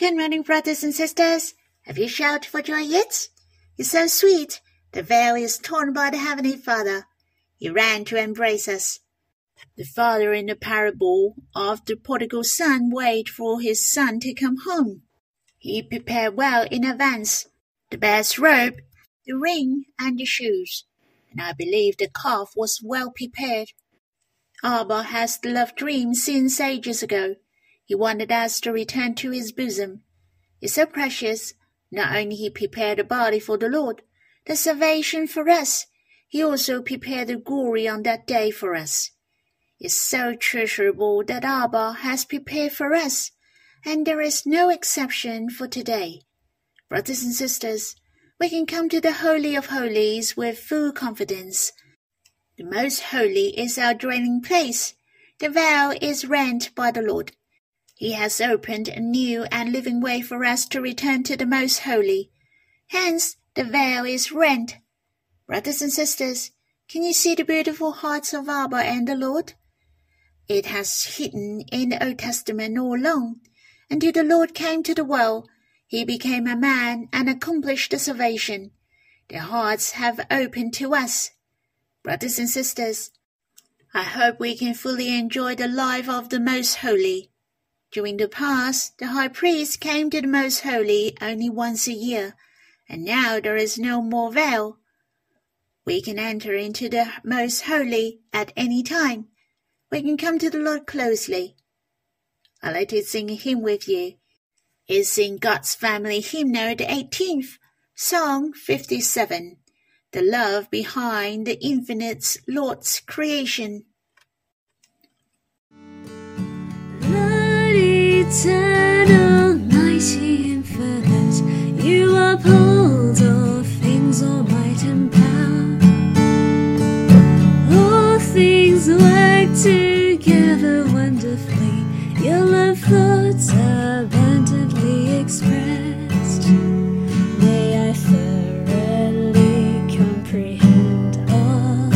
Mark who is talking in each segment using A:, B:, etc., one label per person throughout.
A: Good morning, brothers and sisters. Have you shouted for joy yet? It's so sweet. The veil is torn by the Heavenly Father. He ran to embrace us. The father in the parable of the prodigal son waited for his son to come home. He prepared well in advance the best robe, the ring, and the shoes, and I believe the calf was well prepared. Abba has loved dreams since ages ago. He wanted us to return to his bosom. It's so precious. Not only he prepared the body for the Lord, the salvation for us, he also prepared the glory on that day for us. It's so treasurable that Abba has prepared for us, and there is no exception for today. Brothers and sisters, we can come to the Holy of Holies with full confidence. The Most Holy is our dwelling place. The veil is rent by the Lord. He has opened a new and living way for us to return to the Most Holy. Hence, the veil is rent. Brothers and sisters, can you see the beautiful hearts of Abba and the Lord? It has hidden in the Old Testament all along, until the Lord came to the world. He became a man and accomplished the salvation. Their hearts have opened to us. Brothers and sisters, I hope we can fully enjoy the life of the Most Holy. During the past, the high priest came to the Most Holy only once a year, and now there is no more veil. We can enter into the Most Holy at any time. We can come to the Lord closely. I'd like to sing a hymn with you. It's in God's Family Hymnal, the 18th, Song 57. The love behind the infinite Lord's creation.
B: Eternal, mighty, infinite, you uphold all things, all might and power. All things work together wonderfully. Your love thoughts abundantly expressed. May I thoroughly comprehend all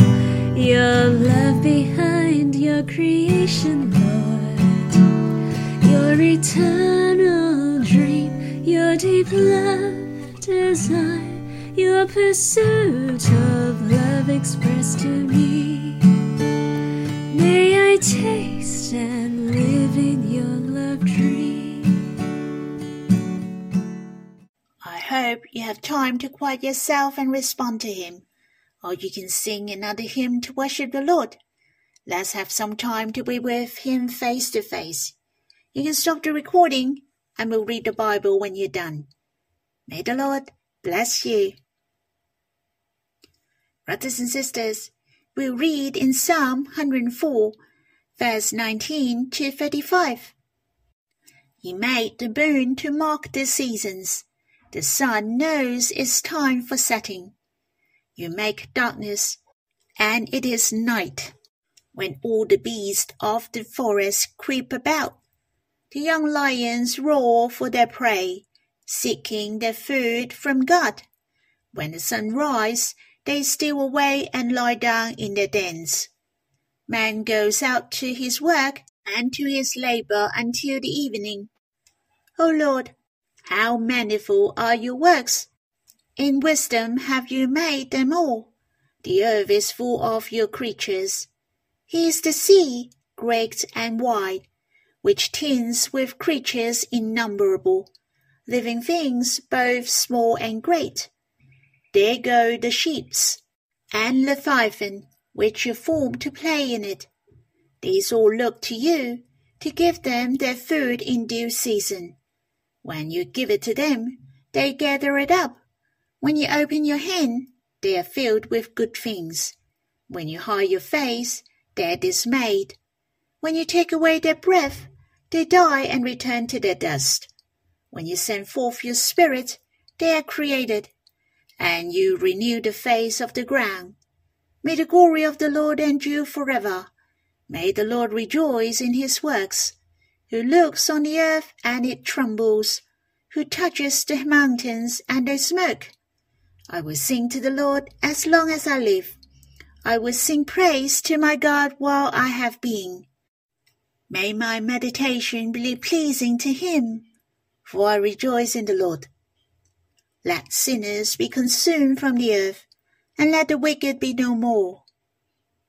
B: your love behind your creation, eternal dream, your deep love desire, your pursuit of love expressed to me. May I taste and live in your love dream.
A: I hope you have time to quiet yourself and respond to Him, or you can sing another hymn to worship the Lord. Let's have some time to be with Him face to face. You can stop the recording and we'll read the Bible when you're done. May the Lord bless you. Brothers and sisters, we'll read in Psalm 104, verse 19 to 35. He made the moon to mark the seasons. The sun knows its time for setting. You make darkness, and it is night, when all the beasts of the forest creep about. The young lions roar for their prey, seeking their food from God. When the sun rises, they steal away and lie down in their dens. Man goes out to his work and to his labor until the evening. O Lord, how manifold are your works! In wisdom have you made them all. The earth is full of your creatures. Here is the sea, great and wide which teems with creatures innumerable, living things both small and great. There go the sheeps, and leviathan, which you formed to play in it. These all look to you to give them their food in due season. When you give it to them, they gather it up. When you open your hand, they are filled with good things. When you hide your face, they are dismayed. When you take away their breath, they die and return to their dust. When you send forth your spirit, they are created, and you renew the face of the ground. May the glory of the Lord endure forever. May the Lord rejoice in his works, who looks on the earth and it trembles, who touches the mountains and they smoke. I will sing to the Lord as long as I live. I will sing praise to my God while I have been. May my meditation be pleasing to him. for I rejoice in the Lord. Let sinners be consumed from the earth, and let the wicked be no more.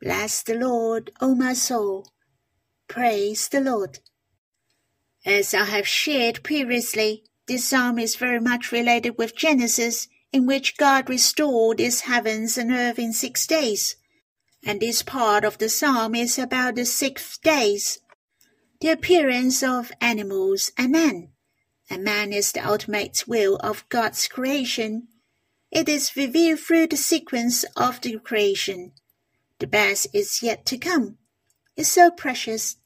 A: Bless the Lord, O my soul. Praise the Lord. As I have shared previously, this psalm is very much related with Genesis, in which God restored his heavens and earth in six days. And this part of the psalm is about the six days, the appearance of animals and man. And man is the ultimate will of God's creation. It is revealed through the sequence of the creation. The best is yet to come. It's so precious.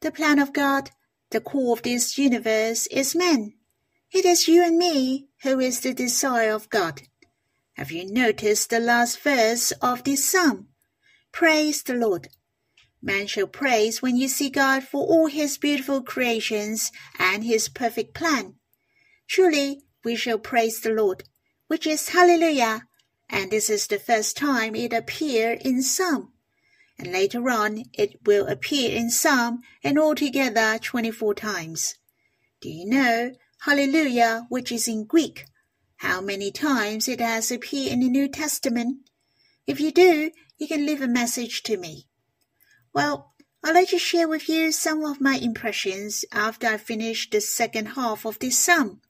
A: The plan of God, the core of this universe, is man. It is you and me who is the desire of God. Have you noticed the last verse of this psalm? Praise the Lord. Man shall praise when you see God for all his beautiful creations and his perfect plan. Truly, we shall praise the Lord, which is Hallelujah, and this is the first time it appeared in Psalm. And later on, it will appear in Psalm and altogether 24 times. Do you know Hallelujah, which is in Greek, how many times it has appeared in the New Testament? If you do, you can leave a message to me. Well, I'd like to share with you some of my impressions after I finish the second half of this psalm.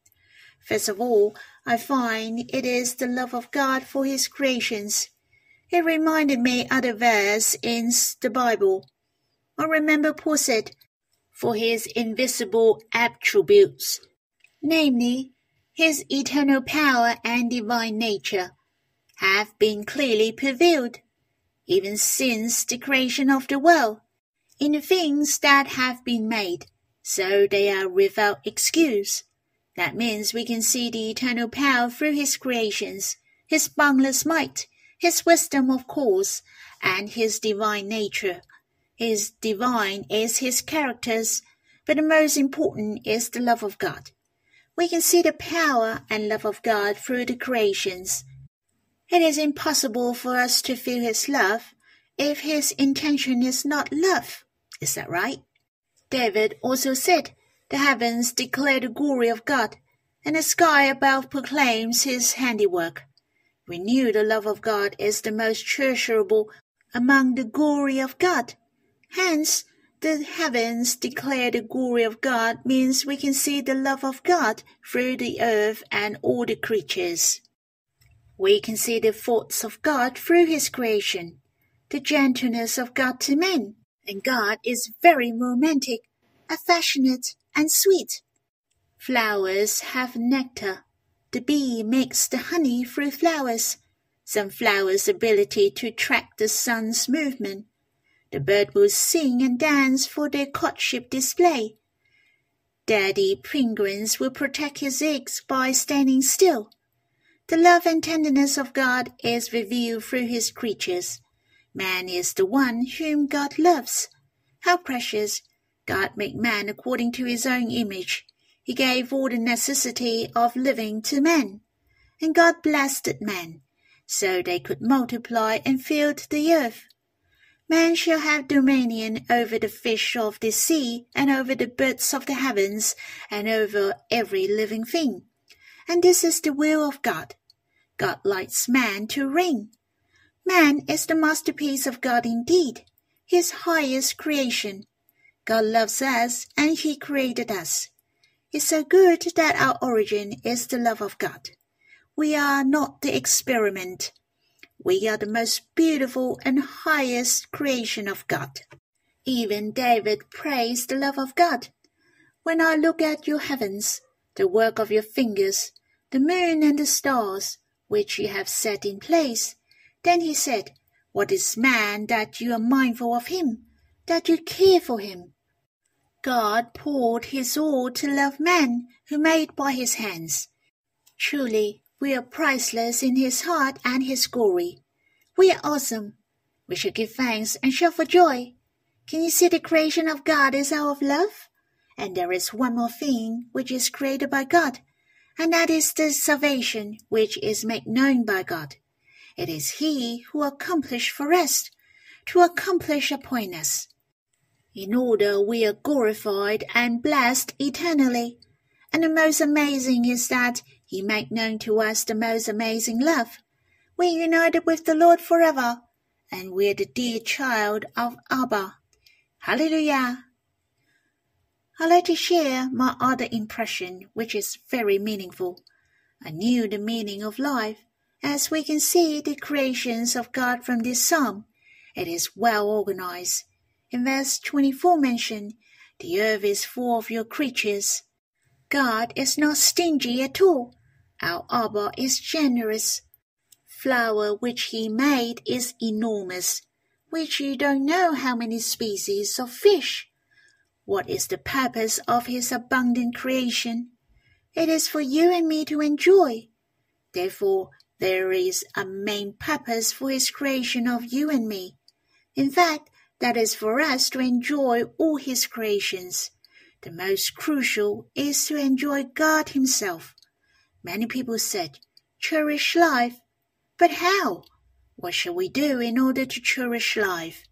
A: First of all, I find it is the love of God for His creations. It reminded me of the verse in the Bible. I remember Paul said, for his invisible attributes namely, his eternal power and divine nature, have been clearly revealed, even since the creation of the world, in the things that have been made, so they are without excuse. That means we can see the eternal power through his creations, his boundless might, his wisdom of course, and his divine nature. His divine is his characters, but the most important is the love of God we can see the power and love of God through the creations. It is impossible for us to feel His love if His intention is not love. Is that right? David also said, The heavens declare the glory of God, and the sky above proclaims His handiwork. We knew the love of God is the most treasurable among the glory of God. Hence, the heavens declare the glory of God means we can see the love of God through the earth and all the creatures. We can see the thoughts of God through His creation, the gentleness of God to men, and God is very romantic, affectionate, and sweet. Flowers have nectar. The bee makes the honey through flowers. Some flowers' ability to track the sun's movement the bird will sing and dance for their courtship display. Daddy penguins will protect his eggs by standing still. The love and tenderness of God is revealed through his creatures. Man is the one whom God loves. How precious! God made man according to his own image. He gave all the necessity of living to man. And God blessed man, so they could multiply and fill the earth. Man shall have dominion over the fish of the sea, and over the birds of the heavens, and over every living thing. And this is the will of God. God lights man to reign. Man is the masterpiece of God indeed, his highest creation. God loves us, and he created us. It's so good that our origin is the love of God. We are not the experiment, we are the most beautiful and highest creation of God. Even David praised the love of God. When I look at your heavens, the work of your fingers, the moon and the stars, which you have set in place, then he said, What is man that you are mindful of him, that you care for him? God poured his all to love man who made by his hands. Truly, we are priceless in His heart and His glory. We are awesome. We shall give thanks and shout for joy. Can you see the creation of God is out of love? And there is one more thing which is created by God, and that is the salvation which is made known by God. It is He who accomplished for us, to accomplish upon us. In order we are glorified and blessed eternally, And the most amazing is that He made known to us the most amazing love. We're united with the Lord forever, and we're the dear child of Abba. Hallelujah! I'd like to share my other impression, which is very meaningful. I knew the meaning of life, as we can see the creations of God from this psalm. It is well organized. In verse 24 mentioned, the earth is full of your creatures. God is not stingy at all. Our Abba is generous. Flower which he made is enormous, which you don't know how many species of fish. What is the purpose of his abundant creation? It is for you and me to enjoy. Therefore, there is a main purpose for his creation of you and me. In fact, that is for us to enjoy all his creations. The most crucial is to enjoy God himself. Many people said, cherish life. But how? What shall we do in order to cherish life?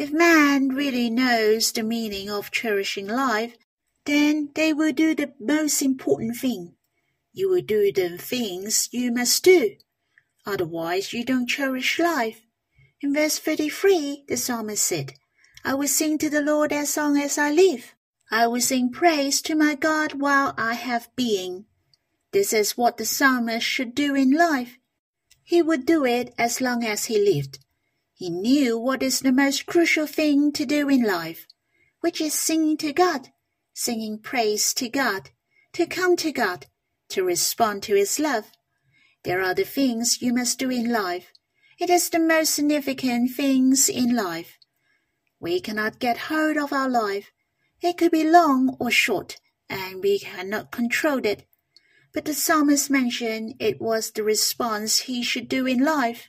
A: If man really knows the meaning of cherishing life, then they will do the most important thing. You will do the things you must do. Otherwise, you don't cherish life. In verse 33, the psalmist said, I will sing to the Lord as long as I live. I will sing praise to my God while I have being. This is what the psalmist should do in life. He would do it as long as he lived. He knew what is the most crucial thing to do in life, which is singing to God, singing praise to God, to come to God, to respond to His love. There are the things you must do in life. It is the most significant things in life. We cannot get hold of our life. It could be long or short, and we cannot control it. But the psalmist mentioned it was the response he should do in life.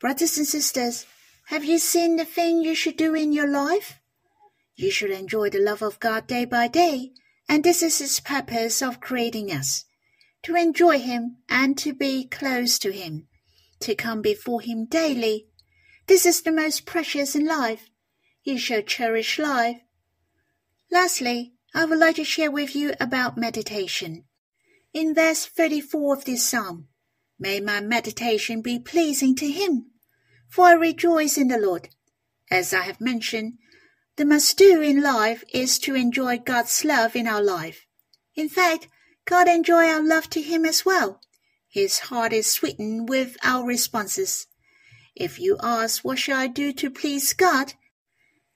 A: Brothers and sisters, have you seen the thing you should do in your life? You should enjoy the love of God day by day, and this is His purpose of creating us to enjoy Him and to be close to Him to come before Him daily. This is the most precious in life. You shall cherish life. Lastly, I would like to share with you about meditation. In verse 34 of this psalm, may my meditation be pleasing to Him, for I rejoice in the Lord. As I have mentioned, the must do in life is to enjoy God's love in our life. In fact, God enjoy our love to Him as well. His heart is sweetened with our responses. If you ask, What shall I do to please God?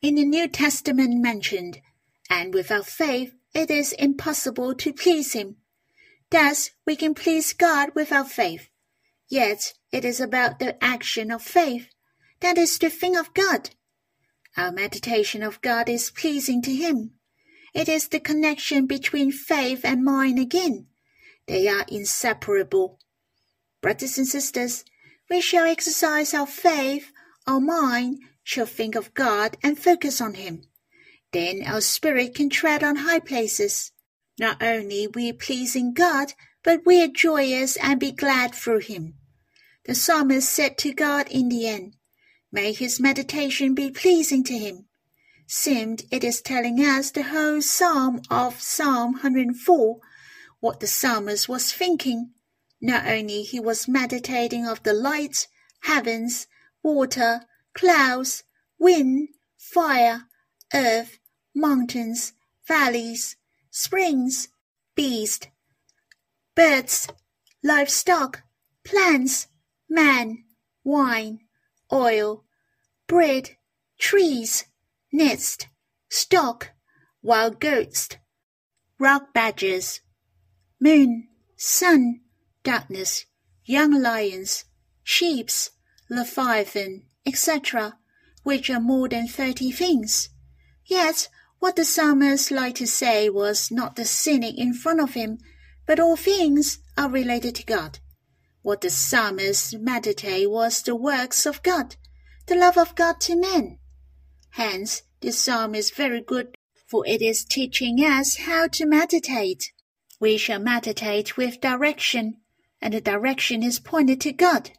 A: In the New Testament mentioned, and without faith it is impossible to please Him. Thus, we can please God without faith. Yet, it is about the action of faith, that is to think of God. Our meditation of God is pleasing to Him. It is the connection between faith and mind again. They are inseparable. Brothers and sisters, we shall exercise our faith, our mind shall think of God and focus on Him. Then our spirit can tread on high places. Not only we pleasing God, but we are joyous and be glad through Him. The psalmist said to God in the end, May his meditation be pleasing to him. Seemed it is telling us the whole psalm of Psalm 104, what the psalmist was thinking not only he was meditating of the light, heavens, water, clouds, wind, fire, earth, mountains, valleys, springs, beasts, birds, livestock, plants, man, wine, oil, bread, trees, nest, stock, wild goats, rock badgers, moon, sun, darkness, young lions, sheeps, leviathan, etc., which are more than thirty things. Yet, what the psalmist liked to say was not the cynic in front of him, but all things are related to God. What the psalmist meditated was the works of God, the love of God to men. Hence, this psalm is very good, for it is teaching us how to meditate. We shall meditate with direction, and the direction is pointed to God.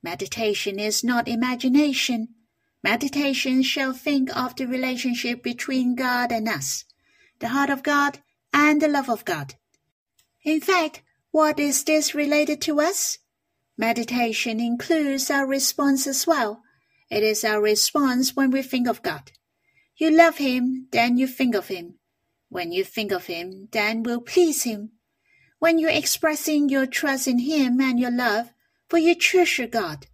A: Meditation is not imagination. Meditation shall think of the relationship between God and us, the heart of God and the love of God. In fact, what is this related to us? Meditation includes our response as well. It is our response when we think of God. You love Him, then you think of Him. When you think of Him, then will please Him. When you're expressing your trust in Him and your love, for you treasure God.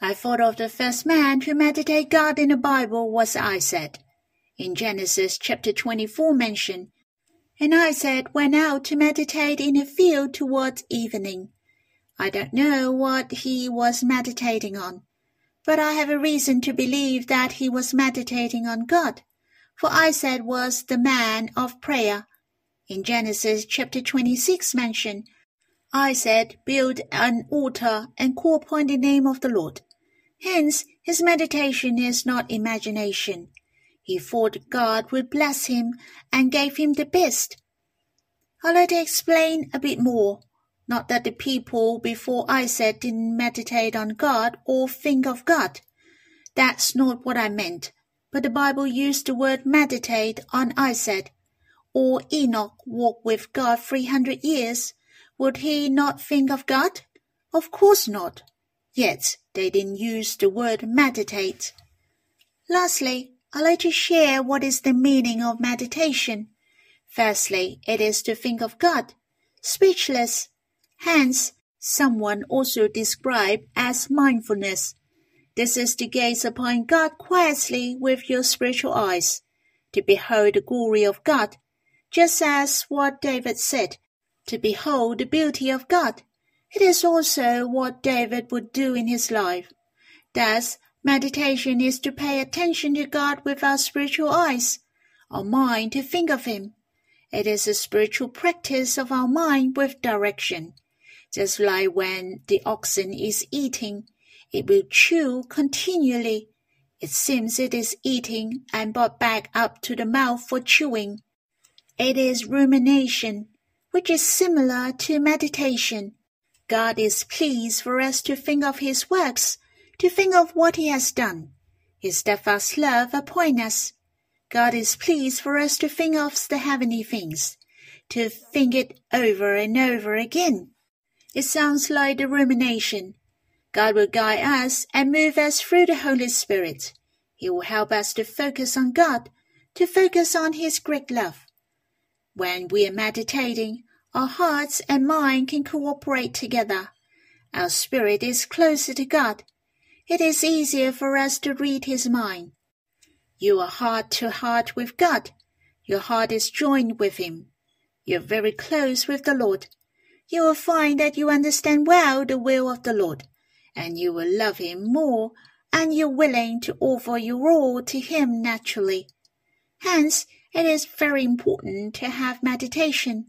A: I thought of the first man who meditated God in the Bible was Isaac. In Genesis chapter 24 mentioned, and Isaac went out to meditate in a field towards evening. I don't know what he was meditating on, but I have a reason to believe that he was meditating on God, for Isaac was the man of prayer. In Genesis chapter 26 mentioned, Isaac built an altar and called upon the name of the Lord. Hence, his meditation is not imagination. He thought God would bless him and gave him the best. I'll let explain a bit more. Not that the people before Isaac didn't meditate on God or think of God. That's not what I meant. But the Bible used the word meditate on Isaac. Or Enoch walked with God three hundred years. Would he not think of God? Of course not. Yet they didn't use the word meditate. Lastly, I'd like to share what is the meaning of meditation. Firstly, it is to think of God, speechless, Hence, someone also described as mindfulness. This is to gaze upon God quietly with your spiritual eyes, to behold the glory of God, just as what David said, to behold the beauty of God. It is also what David would do in his life. Thus, meditation is to pay attention to God with our spiritual eyes, our mind to think of Him. It is a spiritual practice of our mind with direction. Just like when the oxen is eating, it will chew continually. It seems it is eating and brought back up to the mouth for chewing. It is rumination, which is similar to meditation. God is pleased for us to think of His works, to think of what He has done. His steadfast love upon us. God is pleased for us to think of the heavenly things, to think it over and over again. It sounds like the rumination. God will guide us and move us through the Holy Spirit. He will help us to focus on God, to focus on His great love. When we are meditating, our hearts and mind can cooperate together. Our spirit is closer to God. It is easier for us to read His mind. You are heart to heart with God. Your heart is joined with Him. You are very close with the Lord you will find that you understand well the will of the Lord, and you will love Him more, and you're willing to offer your all to Him naturally. Hence, it is very important to have meditation.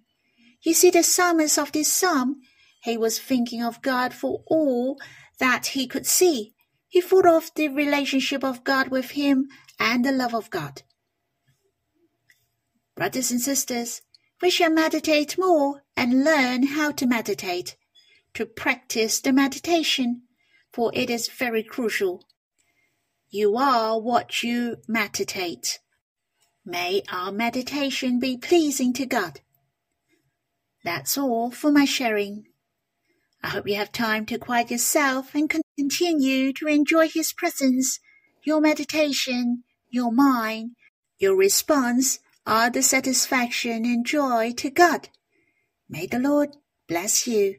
A: You see, the psalmist of this psalm, he was thinking of God for all that he could see. He thought of the relationship of God with him and the love of God. Brothers and sisters, we shall meditate more and learn how to meditate, to practice the meditation, for it is very crucial. You are what you meditate. May our meditation be pleasing to God. That's all for my sharing. I hope you have time to quiet yourself and continue to enjoy His presence, your meditation, your mind, your response are the satisfaction and joy to God. May the Lord bless you.